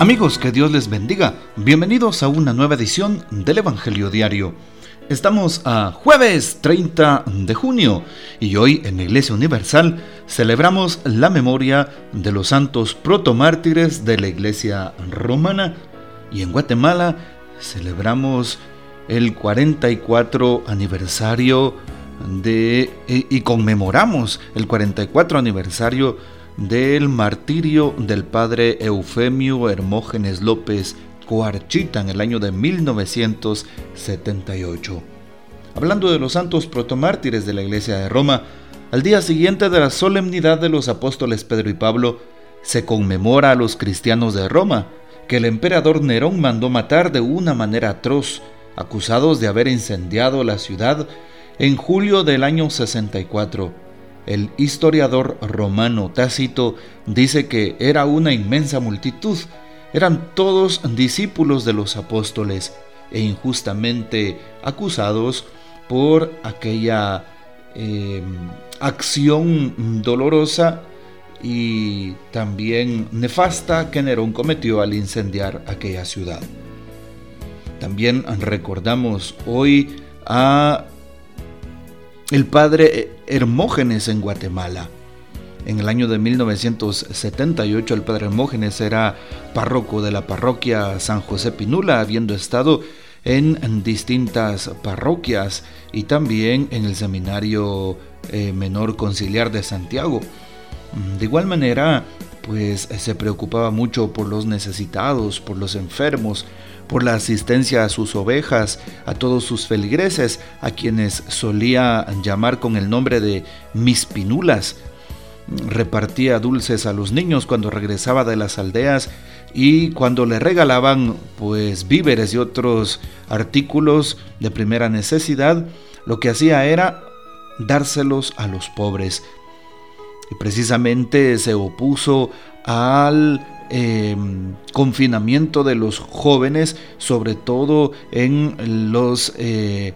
Amigos, que Dios les bendiga. Bienvenidos a una nueva edición del Evangelio Diario. Estamos a jueves 30 de junio y hoy en la Iglesia Universal celebramos la memoria de los santos protomártires de la Iglesia Romana y en Guatemala celebramos el 44 aniversario de y conmemoramos el 44 aniversario del martirio del padre Eufemio Hermógenes López Coarchita en el año de 1978. Hablando de los santos protomártires de la iglesia de Roma, al día siguiente de la solemnidad de los apóstoles Pedro y Pablo, se conmemora a los cristianos de Roma, que el emperador Nerón mandó matar de una manera atroz, acusados de haber incendiado la ciudad en julio del año 64 el historiador romano Tácito dice que era una inmensa multitud, eran todos discípulos de los apóstoles e injustamente acusados por aquella eh, acción dolorosa y también nefasta que Nerón cometió al incendiar aquella ciudad. También recordamos hoy a el padre Hermógenes en Guatemala. En el año de 1978 el padre Hermógenes era párroco de la parroquia San José Pinula, habiendo estado en distintas parroquias y también en el seminario eh, menor conciliar de Santiago. De igual manera, pues se preocupaba mucho por los necesitados, por los enfermos, por la asistencia a sus ovejas, a todos sus feligreses, a quienes solía llamar con el nombre de mis pinulas. Repartía dulces a los niños cuando regresaba de las aldeas y cuando le regalaban pues víveres y otros artículos de primera necesidad, lo que hacía era dárselos a los pobres. Y precisamente se opuso al Em, confinamiento de los jóvenes, sobre todo en los eh,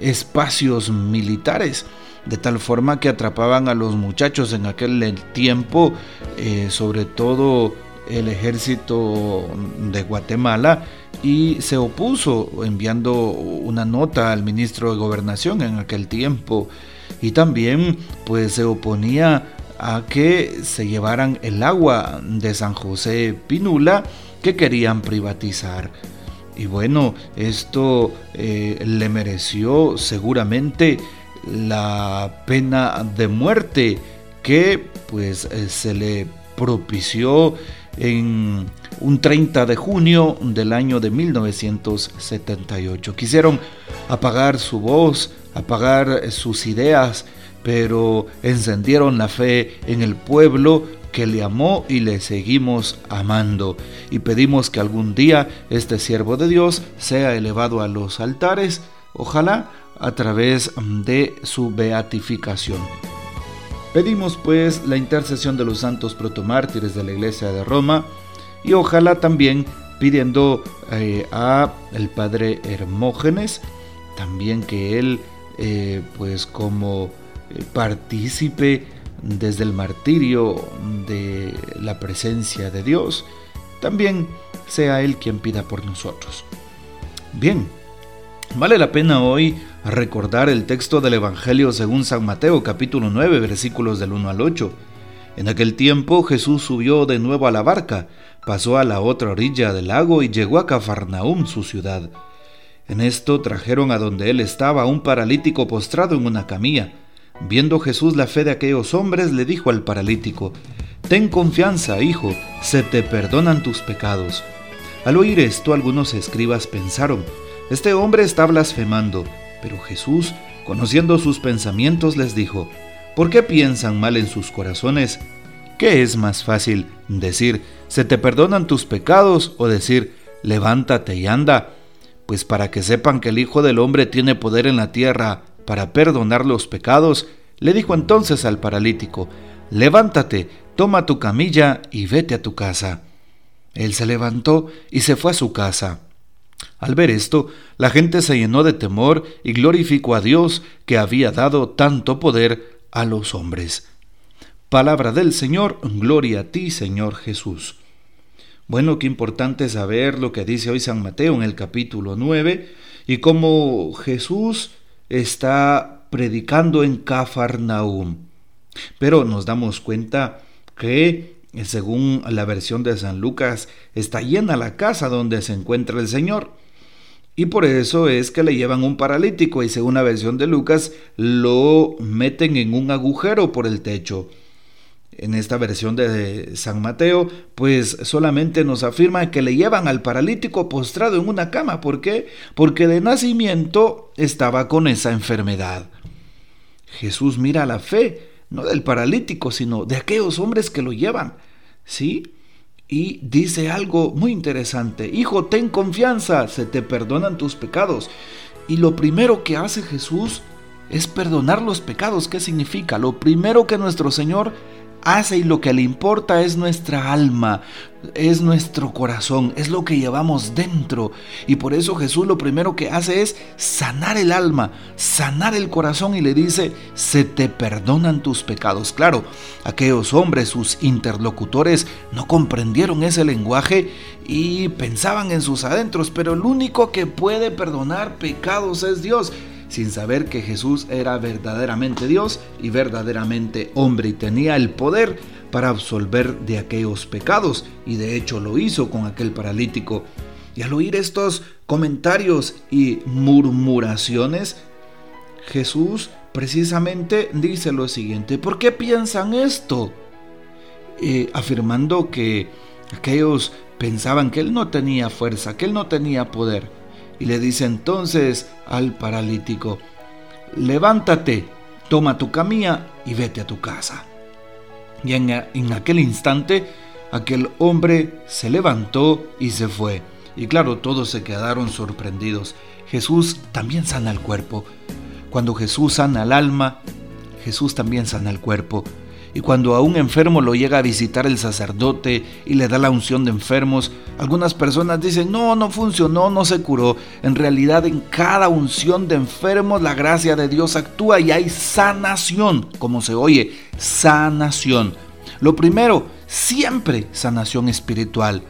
espacios militares, de tal forma que atrapaban a los muchachos en aquel tiempo, eh, sobre todo el ejército de Guatemala, y se opuso enviando una nota al ministro de Gobernación en aquel tiempo y también pues se oponía a que se llevaran el agua de San José Pinula que querían privatizar. Y bueno, esto eh, le mereció seguramente la pena de muerte que pues eh, se le propició en un 30 de junio del año de 1978. Quisieron apagar su voz, apagar sus ideas, pero encendieron la fe en el pueblo que le amó y le seguimos amando. Y pedimos que algún día este siervo de Dios sea elevado a los altares, ojalá a través de su beatificación. Pedimos pues la intercesión de los santos protomártires de la iglesia de Roma y ojalá también pidiendo eh, a el padre Hermógenes también que él eh, pues como partícipe desde el martirio de la presencia de Dios, también sea Él quien pida por nosotros. Bien, vale la pena hoy recordar el texto del Evangelio según San Mateo capítulo 9 versículos del 1 al 8. En aquel tiempo Jesús subió de nuevo a la barca, pasó a la otra orilla del lago y llegó a Cafarnaum, su ciudad. En esto trajeron a donde él estaba un paralítico postrado en una camilla. Viendo Jesús la fe de aquellos hombres, le dijo al paralítico, Ten confianza, hijo, se te perdonan tus pecados. Al oír esto, algunos escribas pensaron, Este hombre está blasfemando. Pero Jesús, conociendo sus pensamientos, les dijo, ¿Por qué piensan mal en sus corazones? ¿Qué es más fácil decir, se te perdonan tus pecados o decir, levántate y anda? Pues para que sepan que el Hijo del Hombre tiene poder en la tierra para perdonar los pecados, le dijo entonces al paralítico, levántate, toma tu camilla y vete a tu casa. Él se levantó y se fue a su casa. Al ver esto, la gente se llenó de temor y glorificó a Dios que había dado tanto poder a los hombres. Palabra del Señor, gloria a ti, Señor Jesús. Bueno, qué importante saber lo que dice hoy San Mateo en el capítulo 9 y cómo Jesús está predicando en Cafarnaum. Pero nos damos cuenta que, según la versión de San Lucas, está llena la casa donde se encuentra el Señor. Y por eso es que le llevan un paralítico y según la versión de Lucas lo meten en un agujero por el techo. En esta versión de San Mateo, pues solamente nos afirma que le llevan al paralítico postrado en una cama. ¿Por qué? Porque de nacimiento estaba con esa enfermedad. Jesús mira la fe, no del paralítico, sino de aquellos hombres que lo llevan. ¿Sí? Y dice algo muy interesante, hijo, ten confianza, se te perdonan tus pecados. Y lo primero que hace Jesús es perdonar los pecados. ¿Qué significa? Lo primero que nuestro Señor hace y lo que le importa es nuestra alma, es nuestro corazón, es lo que llevamos dentro. Y por eso Jesús lo primero que hace es sanar el alma, sanar el corazón y le dice, se te perdonan tus pecados. Claro, aquellos hombres, sus interlocutores, no comprendieron ese lenguaje y pensaban en sus adentros, pero el único que puede perdonar pecados es Dios sin saber que Jesús era verdaderamente Dios y verdaderamente hombre y tenía el poder para absolver de aquellos pecados y de hecho lo hizo con aquel paralítico. Y al oír estos comentarios y murmuraciones, Jesús precisamente dice lo siguiente, ¿por qué piensan esto? Eh, afirmando que aquellos pensaban que él no tenía fuerza, que él no tenía poder y le dice entonces al paralítico, levántate, toma tu camilla y vete a tu casa. Y en, en, aquel instante aquel hombre se levantó y se fue. Y claro, todos se quedaron sorprendidos. Jesús también sana el cuerpo. Cuando Jesús sana el alma, Jesús también sana el cuerpo. Y cuando a un enfermo lo llega a visitar el sacerdote y le da la unción de enfermos, algunas personas dicen, no, no funcionó, no se curó. En realidad en cada unción de enfermos la gracia de Dios actúa y hay sanación, como se oye, sanación. Lo primero, siempre sanación espiritual.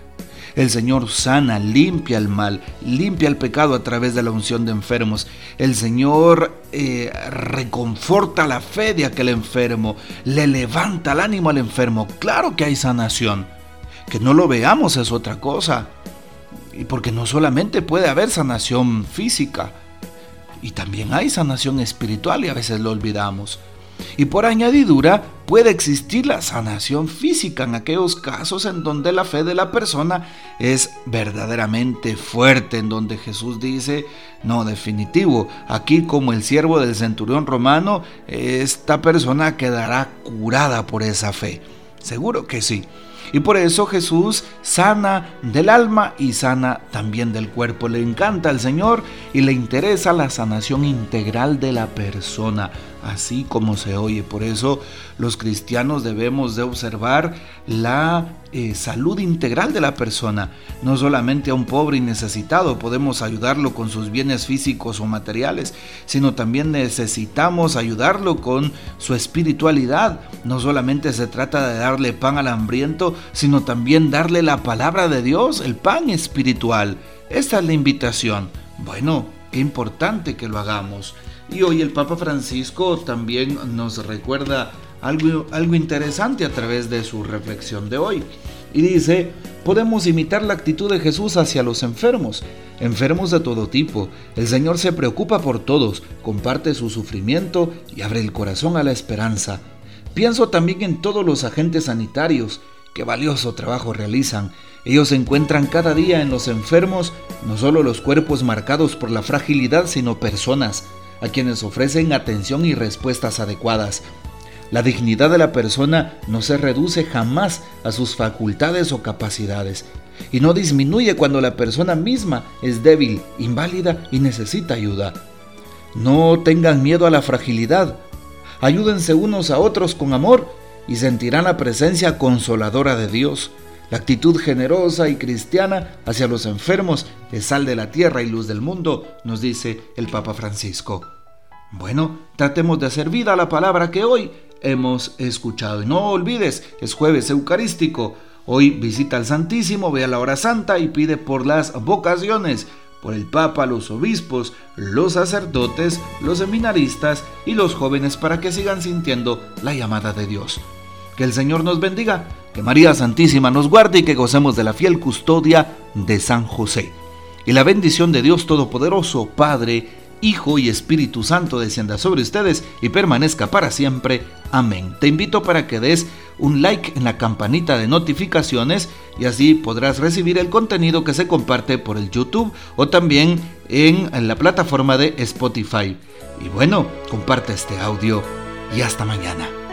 El Señor sana, limpia el mal, limpia el pecado a través de la unción de enfermos. El Señor eh, reconforta la fe de aquel enfermo, le levanta el ánimo al enfermo. Claro que hay sanación. Que no lo veamos es otra cosa. Y porque no solamente puede haber sanación física, y también hay sanación espiritual y a veces lo olvidamos. Y por añadidura puede existir la sanación física en aquellos casos en donde la fe de la persona es verdaderamente fuerte, en donde Jesús dice, no, definitivo, aquí como el siervo del centurión romano, esta persona quedará curada por esa fe. Seguro que sí. Y por eso Jesús sana del alma y sana también del cuerpo. Le encanta al Señor y le interesa la sanación integral de la persona, así como se oye. Por eso los cristianos debemos de observar la eh, salud integral de la persona. No solamente a un pobre y necesitado podemos ayudarlo con sus bienes físicos o materiales, sino también necesitamos ayudarlo con su espiritualidad. No solamente se trata de darle pan al hambriento, sino también darle la palabra de Dios, el pan espiritual. Esta es la invitación. Bueno, qué importante que lo hagamos. Y hoy el Papa Francisco también nos recuerda algo, algo interesante a través de su reflexión de hoy. Y dice, podemos imitar la actitud de Jesús hacia los enfermos, enfermos de todo tipo. El Señor se preocupa por todos, comparte su sufrimiento y abre el corazón a la esperanza. Pienso también en todos los agentes sanitarios, qué valioso trabajo realizan. Ellos encuentran cada día en los enfermos no solo los cuerpos marcados por la fragilidad, sino personas a quienes ofrecen atención y respuestas adecuadas. La dignidad de la persona no se reduce jamás a sus facultades o capacidades y no disminuye cuando la persona misma es débil, inválida y necesita ayuda. No tengan miedo a la fragilidad. Ayúdense unos a otros con amor y sentirán la presencia consoladora de Dios. La actitud generosa y cristiana hacia los enfermos es sal de la tierra y luz del mundo, nos dice el Papa Francisco. Bueno, tratemos de hacer vida a la palabra que hoy hemos escuchado. Y no olvides, es jueves eucarístico. Hoy visita al Santísimo, ve a la hora santa y pide por las vocaciones, por el Papa, los obispos, los sacerdotes, los seminaristas y los jóvenes para que sigan sintiendo la llamada de Dios. Que el Señor nos bendiga, que María Santísima nos guarde y que gocemos de la fiel custodia de San José. Y la bendición de Dios Todopoderoso, Padre, Hijo y Espíritu Santo descienda sobre ustedes y permanezca para siempre. Amén. Te invito para que des un like en la campanita de notificaciones y así podrás recibir el contenido que se comparte por el YouTube o también en la plataforma de Spotify. Y bueno, comparte este audio y hasta mañana.